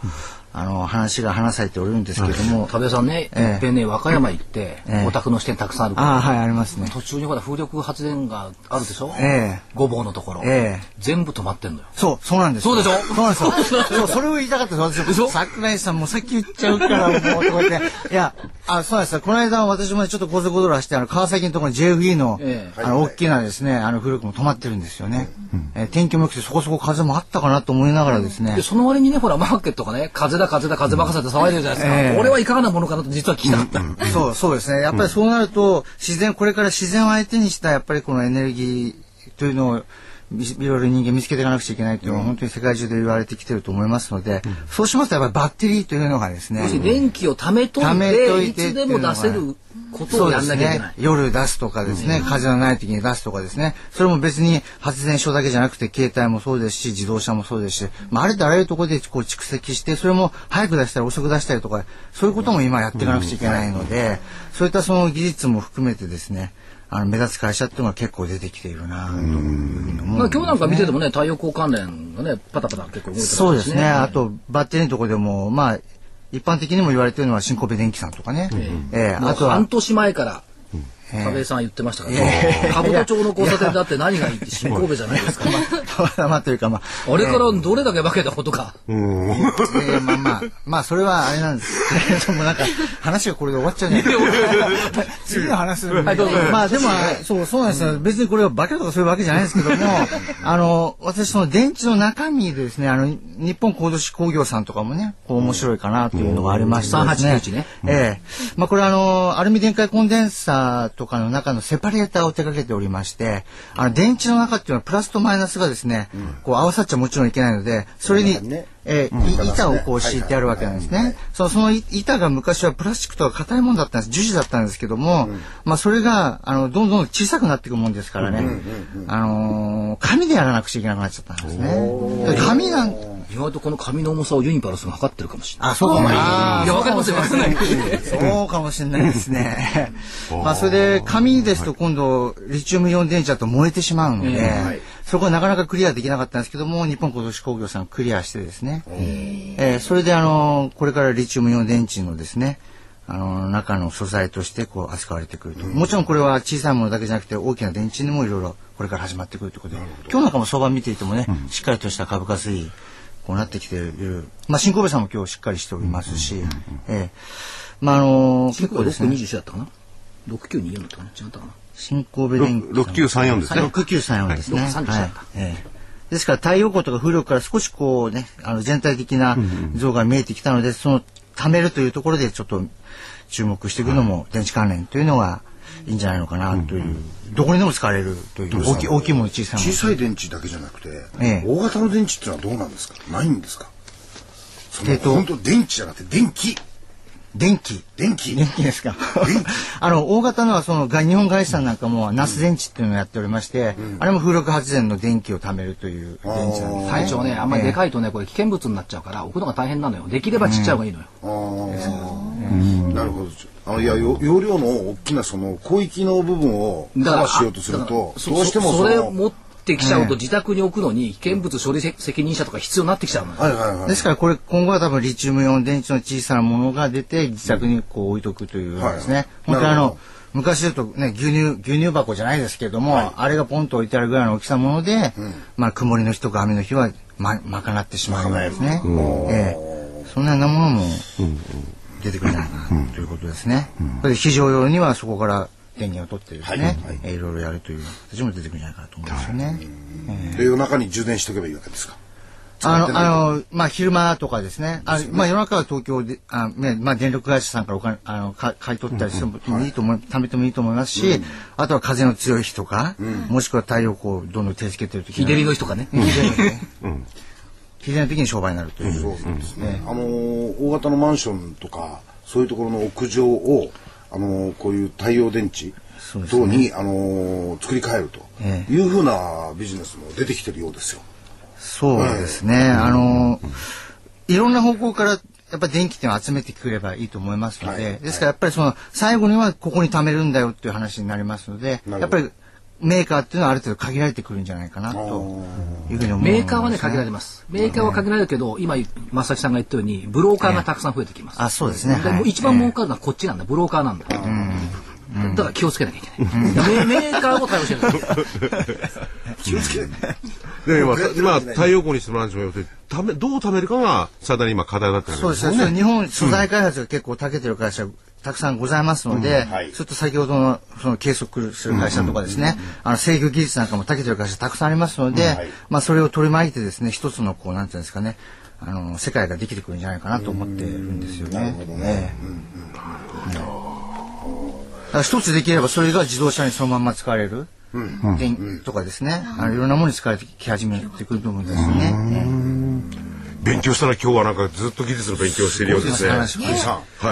あの、話が話されておるんですけども、多部さんね、ええいっぺんね和歌山行って、ええお宅の支店たくさんあるからああ、はい、ありますね。途中にほら風力発電があるでしょ、ええごぼうのところ、ええ全部止まってんのよそう、そうなんですよ。そうでしょ？そうなんですよ。そう、それを言いたかったです。私も、桜井さんもさっき言っちゃうから、もう、とか言って。いや、あ、そうなんですよ。この間私もねちょっと高速道路走って、あの、川崎のところに JFE の、ええあの、大きなですね、あの、風力も止まってるんですよね。えー天気も良くてそこそこ風もあったかなと思いながらですねで。その割にねほらマーケットがね風だ風だ風任せで騒いでるじゃないですか、ええ。これはいかがなものかなと実は聞きたかった、そう、そうですね。やっぱりそうなると、自然、これから自然を相手にした、やっぱりこのエネルギーというのを、みいろいろ人間見つけていかなくちゃいけないというのは、本当に世界中で言われてきてると思いますので、そうしますと、やっぱりバッテリーというのがですね、電気を貯めとい貯めてといていつでも出せることをやんなきゃいけない、夜出すとかですね、風のない時に出すとかですね、それも別に発電所だけじゃなくて、携帯もそうですし、自動車もそうですし、まあ、ありとあらゆるところでこう蓄積して、それも早く出したり遅く出したりとか、そういうことも今やっていかなくちゃいけないので、そういったその技術も含めてですね、あの目立つ会社っていうのが結構出てきているなというふうに思うまあ、今日なんか見ててもね太陽光関連がねパタパタ結構動いてますしそうですね。あと、バッテリーのところでも、まあ、一般的にも言われてるのは新神戸電機さんとかね。ええあとは半、年前から田部井さんは言ってましたから。ね兜町の交差点だって何がいいって新神戸じゃないですか。まあ、まあというかまあ、あれからどれだけ化けたことか、えーまあまあ、まあそれはあれなんです。けれども、なんか話がこれで終わっちゃうんで。次の話するはいどうぞ。まあでも、そう、そうなんですよ。別にこれは化けとかそういうわけじゃないですけども、あの、私その電池の中身でですね、あの、日本高度紙工業さんとかもね、こう面白いかなというのがありましてですね。3891ね。ええ。まあこれあの、アルミ電解コンデンサーとかの中のセパレーターを手掛けておりまして、あの、電池の中っていうのはプラスとマイナスがですね、こう合わさっちゃもちろんいけないので、それに、えーい板をこう敷いてあるわけなんですね。そのそのい板が昔はプラスチックとか硬いものだったんです。樹脂だったんですけども、まあそれが、あの、どんどん小さくなっていくもんですからね、あのー紙でやらなくちゃいけなくなっちゃったんですね。で紙なん、意外とこの紙の重さをユニパルスが測ってるかもしれない。あ、そうかも。ね。いやわかりますよ。わかんない。そうかもしれないですね。まあそれで紙ですと今度リチウムイオン電池だと燃えてしまうので、そこはなかなかクリアできなかったんですけども日本高度紙工業さんクリアしてですね、えーそれであのこれからリチウムイオン電池のですねあの中の素材としてこう扱われてくると、もちろんこれは小さいものだけじゃなくて大きな電池にもいろいろこれから始まってくるということで今日なんかも相場見ていてもね、しっかりとした株価推移こうなってきている、まあ、新神戸さんも今日しっかりしておりますし、ええまああの結構ですね。6921だったかな？6924だったかな？違ったかな？新神戸電機ろ6934ですね。6934ですね。はい。631はい。ええ。ですから太陽光とか風力から少しこうね、あの全体的な像が見えてきたので、その貯めるというところでちょっと注目していくのも電池関連というのがいいんじゃないのかなという、どこにでも使われるという大きい大きいもの小さいもの。小さい電池だけじゃなくて、ええ。大型の電池っていうのはどうなんですか？ないんですか？えっと本当電池じゃなくて電気電気。電気。電気ですか？あの、大型のは、その、が日本外資さんなんかも、ナス電池っていうのをやっておりまして、あれも風力発電の電気を貯めるという電池なんです。体調ね、あんまりでかいとね、これ危険物になっちゃうから、置くのが大変なのよ。できればちっちゃい方がいいのよ。あー。なるほど。あのいやよ容量の大きなその広域の部分をカバーしようとするとどうしてもそれ持ってきちゃうと自宅に置くのに危険物処理責任者とか必要になってきちゃうのよ。はいはいはいですからこれ今後は多分リチウムイオン電池の小さなものが出て自宅にこう置いとくというですね、はい本当にあの昔だとね牛乳牛乳箱じゃないですけども、あれがポンと置いてあるぐらいの大きさのもので、まあ曇りの日とか雨の日はま賄ってしまうぐらいですね、ええ。そんなようなものも出てくるんじゃないかなということですね、それで非常用にはそこから電源を取ってですね、えーいろいろやるという形も出てくるんじゃないかなと思うんですよね。で夜中に充電しておけばいいわけですか？あの、あの、まあ、昼間とかですね。あまあ、夜中は東京で、あね、まあ、電力会社さんからお金、あの、か買い取ったりしてもい。いと思う、貯めてもいいと思いますし、あとは風の強い日とか、もしくは太陽光をどんどん手つけてる時日照りの日とかね。日照りの日ね。日照りの時に商売になるという。そうですね。あのー大型のマンションとかそういうところの屋上をあのーこういう太陽電池等に、あのー作り変えるとえいうふうなビジネスも出てきてるようですよ。そうですね。あの、いろんな方向から、やっぱり電気っていうのを集めてくればいいと思いますので、はい。ですからやっぱりその、最後にはここに貯めるんだよっていう話になりますので、やっぱりメーカーっていうのはある程度限られてくるんじゃないかなというふうに思います、メーカーはね、限られます。メーカーは限られるけど、今、正木さんが言ったように、ブローカーがたくさん増えてきます。あ、そうですね。でもう一番儲かるのはこっちなんだ、ブローカーなんだ。だから気をつけなきゃいけない。メメーカーを対応してるんだ 気をつけて。で、まあ、まあ、太陽光にしてもらうんでしょため、どう貯めるかが、最大に今課題だったそうですね。それ日本素材開発が結構長けてる会社、たくさんございますので、はい。ちょっと先ほどのその計測する会社とかですね、あの制御技術なんかも長けてる会社たくさんありますので、はい。まあそれを取り巻いてですね、一つのこうなんていうんですかね、あの世界ができてくるんじゃないかなと思ってるんですよね。なるほどね。一つできればそれが自動車にそのまんま使われる。電とかですね、あのいろんなものに使われてき始めてくると思うんですよね。勉強したら今日はなんかずっと技術の勉強をしているようですね。は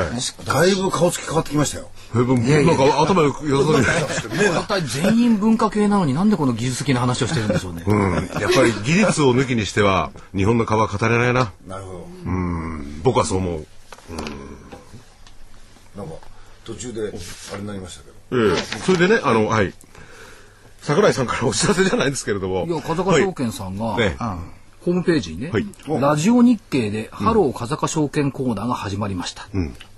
い。だいぶ顔つき変わってきましたよ。なんか頭よく良さそうに。大体全員文化系なのになんでこの技術的な話をしてるんでしょうね。うん。やっぱり技術を抜きにしては、日本の川は語れないな。なるほど。僕はそう思う。なんか途中であれになりましたけど。ええそれでね、あの、はい。桜井さんからお知らせじゃないんですけれども。いや、風賀証券さんが、はいねホームページにね、はい。ラジオ日経で、ハロー風賀証券コーナーが始まりました。っ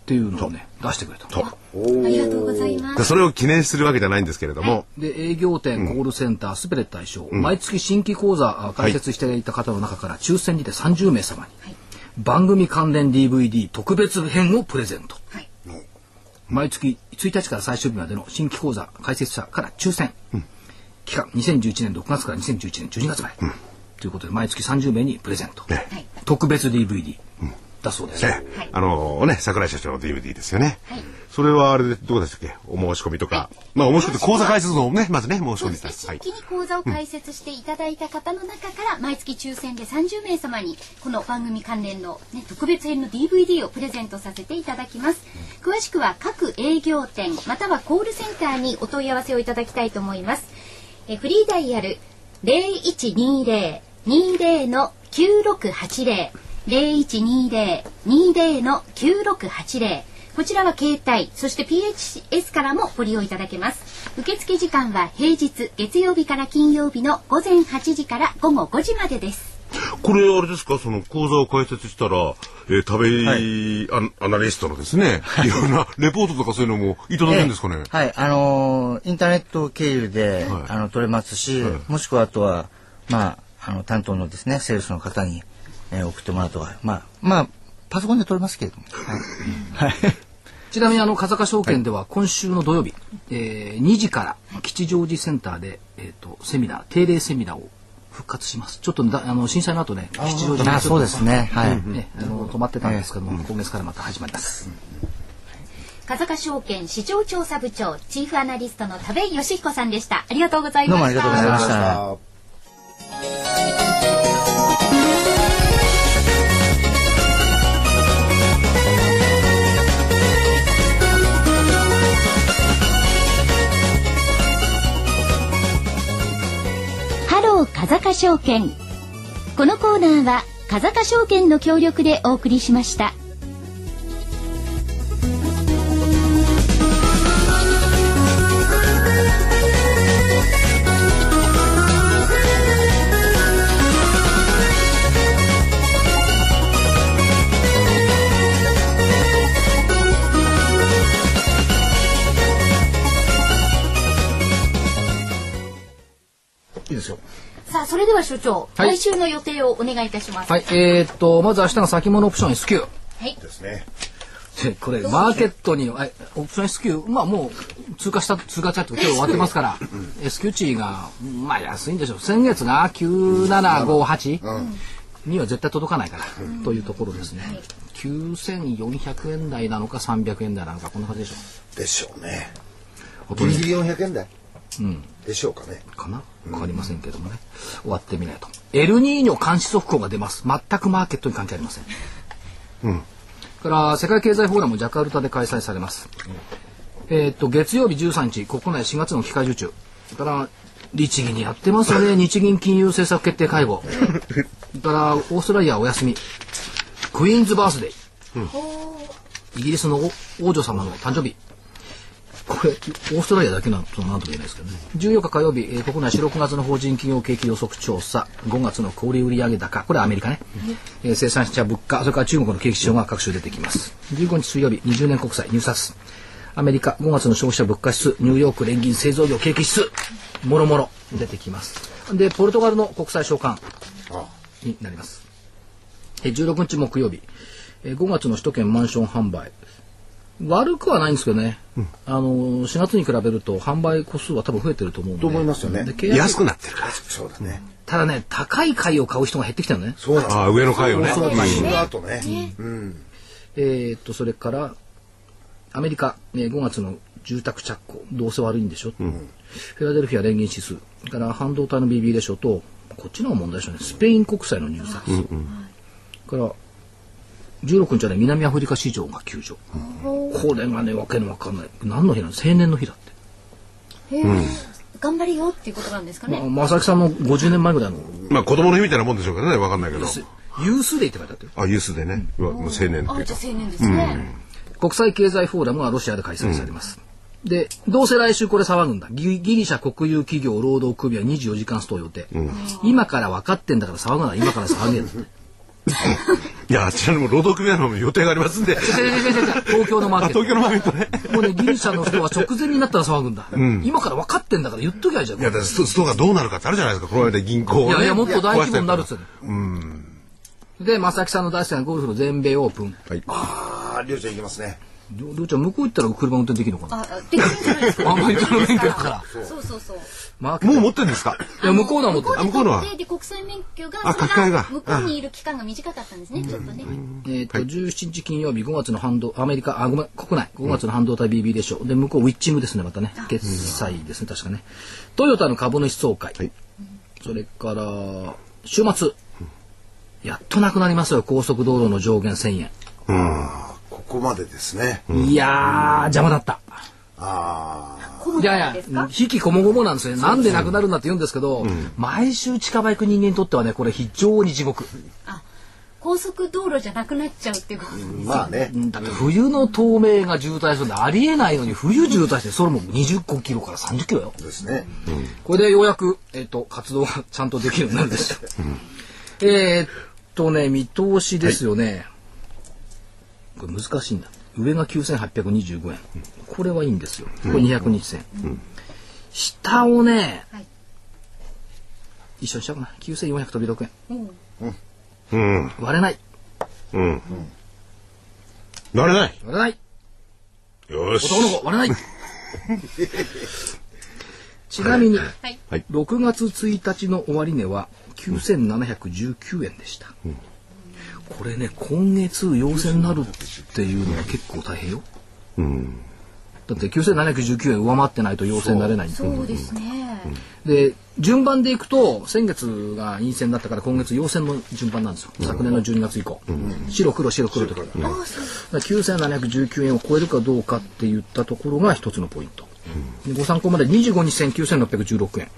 ていうのをね、出してくれた。の。ありがとうございま。ですそれを記念するわけじゃないんですけれども、で、営業店、コールセンター、すべて対象、毎月新規口座あ開設していた方の中から抽選にて30名様に、番組関連 DVD 特別編をプレゼント。はい。毎月1日から最終日までの新規口座開設者から抽選。期間2011年6月から2011年12月まで。ということで毎月30名にプレゼント、ね、特別 DVD、うん、だそうです、ね。はい、あのー、ね櫻井社長の DVD ですよね、はい、それはあれでどうでしたっけ？お申し込みとか、はい、まあ申し込み口座開設のねまずね申し込みです、はい、新規に口座を開設していただいた方の中から、うん、毎月抽選で30名様にこの番組関連の、ね、特別編の DVD をプレゼントさせていただきます、うん、詳しくは各営業店またはコールセンターにお問い合わせをいただきたいと思います。えフリーダイヤル0120二零の九六八零零一二零二零の九六八零。こちらは携帯、そして PHS からもご利用いただけます。受付時間は平日、月曜日から金曜日の午前八時から午後五時までです。これあれですか、その講座を開設したら、えー、食べ、はい、アナリストのですね、はい、いろんな レポートとかそういうのもいただけるんですかね？えー、はい、あのー、インターネット経由で、はい、あの取れますし、はい、もしくはあとは、まあ、あの担当のですね、セールスの方に、えー送ってもらうとか、まあ、まあ、パソコンで取れますけれども。はい。はい。ちなみにあの風賀証券では今週の土曜日、えー2時から吉祥寺センターで、えー、とセミナー定例セミナーを復活します。ちょっとだあの震災の後ね吉祥寺あそうですね。はい。ねあの止まってたんですけども、今月からまた始まります、風賀証券市場調査部長チーフアナリストの田部井義彦さんでした。ありがとうございました。どうもありがとうございました。あハロー風賀証券。このコーナーは風賀証券の協力でお送りしました。それでは所長、はい来週の予定をお願いいたしますはい、えーっと、まず明日が先物オプション S q はいですね。でこれ、マーケットに、はいオプション S q まあもう通過した、通過チャット今日終わってますから、S q 値が、まあ安いんでしょう。先月が9758には絶対届かないから、というところですね。9400円台なのか300円台なのか、こんな感じでしょでしょうね。う。ギリギリ400円台。でしょうかね。かなわかりませんけどもね。終わってみないと。エルニーニョ監視速報が出ます。全くマーケットに関係ありません。から世界経済フォーラムジャカルタで開催されます。えーっと月曜日13日国内4月の機械受注。から日銀にやってますよね。日銀金融政策決定会合。からオーストラリアはお休み。クイーンズバースデー。イギリスの王女様の誕生日。これ、オーストラリアだけなんとなんとも言えないですけどね。14日火曜日、えー国内4、6月の法人企業景気予測調査、5月の小売売上高、これはアメリカね。えー生産者物価、それから中国の景気指標が各種出てきます。15日水曜日、20年国債、入札。アメリカ5月の消費者物価指数、ニューヨーク連銀製造業景気指数、もろもろ出てきます。で、ポルトガルの国債償還になります。えー16日木曜日、えー5月の首都圏マンション販売。悪くはないんですけどね、あのー4月に比べると販売個数は多分増えてると思うんで。と思いますよね安くなってるから。そうだね。ただね、高い貝を買う人が減ってきたのね。そうなんですああ、上の階をね。そうだ後ね。えーっと、それから、アメリカ、えー5月の住宅着工、どうせ悪いんでしょ。フィラデルフィア連銀指数、それから半導体の BB レシオと、こっちの方が問題でしょうね。スペイン国債の入札。から、16日はね、南アフリカ市場が休場。これがね、わけのわかんない。何の日なの青年の日だって。へー頑張れよっていうことなんですかね、ま、正木さんの50年前ぐらいの、まあ子供の日みたいなもんでしょうけどね、わかんないけど。ユースデーって書いてあってる。あ、ユースでね。うわもう青年っていうかあじゃあ。青年ですね、国際経済フォーラムがロシアで開催されます。で、どうせ来週これ騒ぐんだ。ギギリシャ国有企業労働組合24時間スト予定。今から分かってんだから騒ぐなら今から騒げる。いや、あちらにも労働組合の予定がありますんで。東京のマーあ、ケット。東京のマーケットね。もうね、ギリシャの人は直前になったら騒ぐんだ。今から分かってんだから言っときゃいいじゃん。いや、だからストストがどうなるかってあるじゃないですか。この間銀行をね。いやいや、もっと大規模になるっつ壊ってねで、正木さんの大好きなゴルフの全米オープン。はい。ああ、りょうちゃん行きますね。りょうちゃん、向こう行ったら車運転できるのかな？ああできるんじゃないですか。アメリカの免許だから。そうそうそう。マーケット。もう持ってるんですか？いや、向こうのは持ってる。あ向こうのは。でで国際免許が書き換えが。向こうにいる期間が短かったんですね、ちょっとね、えー、と17日金曜日5月の半導アメリカあごめん国内。5月の半導体 BB でしょうで向こうウィッチングですねまたね。決済ですね確かね。トヨタの株主総会、はい。それから週末。やっとなくなりますよ高速道路の上限1000円、ここまでですね。いやー邪魔だったああ。いやいや引きこもごもなんですよねなんでなくなるんだって言うんですけど、毎週近場行く人間にとってはねこれ非常に地獄あ高速道路じゃなくなっちゃうっていうことですねまあね。だって冬の東名が渋滞するんでありえないのに冬渋滞してそれも25キロから30キロよ。ですね。これでようやく、えっと活動がちゃんとできるようになるんですよ。えーっとね見通しですよね。これ難しいんだ。上が9825円。これはいいんですよ。これ200日線。下をね、はい一緒にしちゃおうかな。9400飛び6円。うん。割れない。うん。なれない。割れない。よし。男の子割れない。ちなみに、はいはい。6月1日の終値は9719円でした、これね今月陽線になるっていうのは結構大変よ、だって9719円上回ってないと陽性になれないんですそうですね。で順番でいくと先月が陰線だったから今月陽線の順番なんですよ、昨年の12月以降、白黒白黒とか,、だから9719円を超えるかどうかって言ったところが一つのポイント、でご参考まで25日線9616円、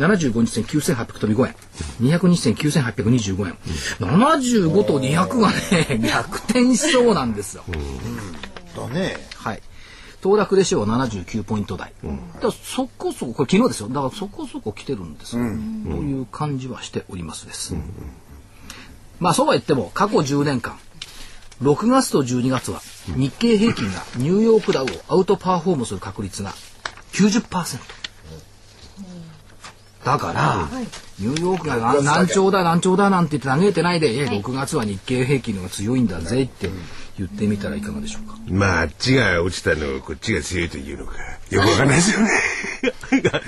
75日線9800飛び5円200日線9825円、75と200がね逆転しそうなんですよ、だね。はい。騰落レシオは79ポイント台。だからそこそこ、これ昨日ですよ。だからそこそこ来てるんですよ。という感じはしておりますです。まあそうは言っても過去10年間、6月と12月は日経平均がニューヨークダウをアウトパフォームする確率が90%。だから、ニューヨークがな難聴だ難聴だなんて言って嘆いてないで、え6月は日経平均の方が強いんだぜって言ってみたらいかがでしょうか？まあ、あっちが落ちたのをこっちが強いというのか。よくわかんないですよね。いや、だか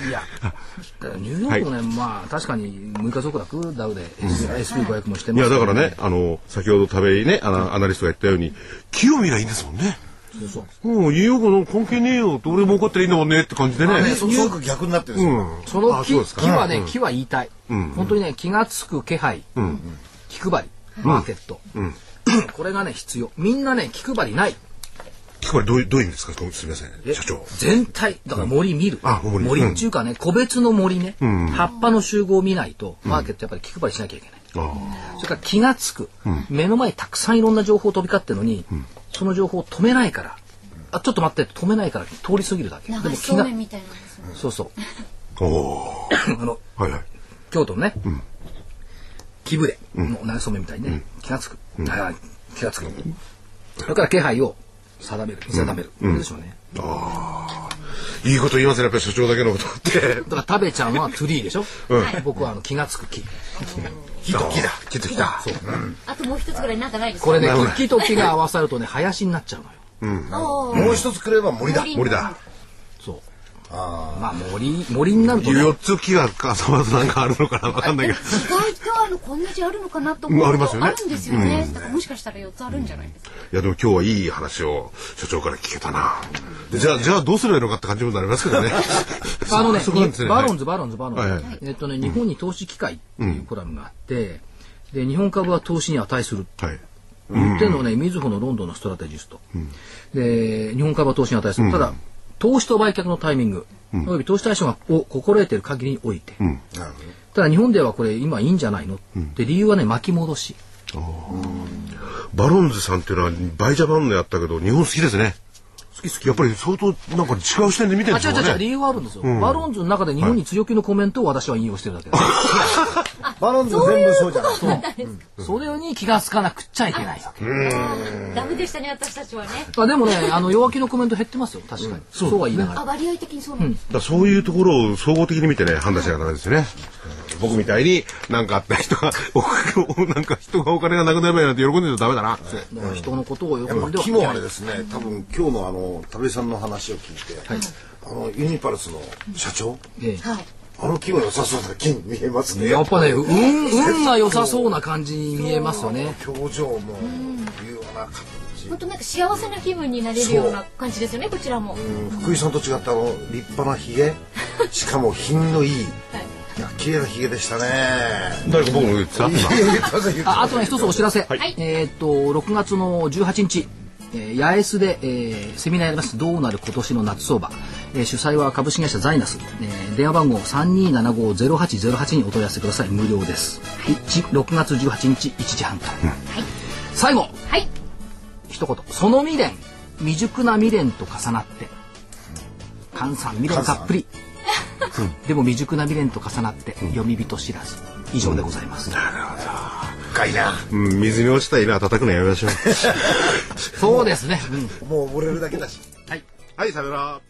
らニューヨークもね、まあ確かに6日続落ダウで SP500 もしていや、ますけどだからね、あの、先ほど食べにね、アナリストが言ったように、清見がいいんですもんね。そうそうもう、ニューヨークの関係ねえよって、俺儲かってりゃいいんだもんねって感じでね。ニューヨーク逆になってるんですよ。その木あそうですか。木はね、木は言いたい、本当にね気がつく気配、気配。りマーケット、これがね必要。みんなね気配りない。これどういう、どういう意味ですか？すみません。社長。全体。だから森見る、あ森。森っていうかね個別の森ね、葉っぱの集合を見ないとマーケットやっぱり気配りしなきゃいけない、あそれから気がつく、目の前にたくさんいろんな情報飛び交ってるのに、その情報を止めないから。あちょっと待って。止めないから。通り過ぎるだけ。でも気がそうめんみたいなんですね。そうそう。あ。おー。あのはいはい。京都のね、木ぶれの流しそうめんみたいにね、気がつく、はいはい。気がつく。それから気配を定める見定める、これでしょうね。いいこと言いますね、やっぱり社長だけのことって。だから食べちゃんはトゥリーでしょ、僕はあの気がつく木。木。と木だ。木と木だ。そう。あともう一つぐらいなんかないですか？これね木と木が合わさるとね林になっちゃうのよ。おー。もう一つくれば森だ。森だ。そうまあ森森になるとね4つ木が重なるとなんかあるのかなわかんないけど。意外とあのこんな字あるのかなと思うとありますよねあるんですよね。だからもしかしたら四つあるんじゃないですか。いやでも今日はいい話を社長から聞けたな。でじゃあ、じゃあどうすればいいのかって感じになりますけどね。あのねね。バロンズバロンズバロンズ、はいはいえっとね日本に投資機会っていうコラムがあって、で日本株は投資に値するはい。言ってるのはね、みずほのロンドンのストラテジスト。で、日本株は投資に値する。ただ、投資と売却のタイミング、および投資対象がを心得ている限りにおいて、ただ日本ではこれ今いいんじゃないの？って理由はね、巻き戻し。バロンズさんっていうのは Buy Japan のやったけど日本好きですね。好き好き。やっぱり相当なんか違う視点で見てるあ、違う違う違う、んですよね。理由はあるんですよ。バロンズの中で日本に強気のコメントを私は引用してるだけで バロンズ全部そうじゃない。す。それに気がつかなくっちゃいけないわけ。ダメでしたね私たちはね。あでもね、あの弱気のコメント減ってますよ、確かに。そうは言いながらあ。割合的にそうなんです。だそういうところを総合的に見てね判断しなきゃダメですよね。僕みたいに何かあった人が おなんか人がお金がなくなればいいなんて喜んでるとダメだな。だから人のことを喜んでは木もあれですね、多分今日のあの田部さんの話を聞いて、あのユニパルスの社長、ええはい。あの木も良さそうな木に見えますね。やっぱね、運、運が良さそうな感じに見えますよね。表情もいうような形。本当なんか幸せな気分になれるような感じですよねこちらも。うん福井さんと違ってあの立派なひげ、しかも品のいい、いはい。や綺麗なひげでしたね。誰か僕の言ってた？ああとね、一つお知らせ。いえーっと、6月の18日、えー八重洲で、えーセミナーやります。どうなる今年の夏相場。えー主催は株式会社ザイナス。えー電話番号3275-0808にお問い合わせください。無料です。1 6月18日1時半から。最後はい。一言その未練未熟な未練と重なって菅さん未練たっぷりでも未熟な未練と重なって読み人知らず以上でございます、深いな。うん、水に落ちた稲は叩くのやめましょう。そうですね、うんもう溺れるだけだし。はいはい、さよなら。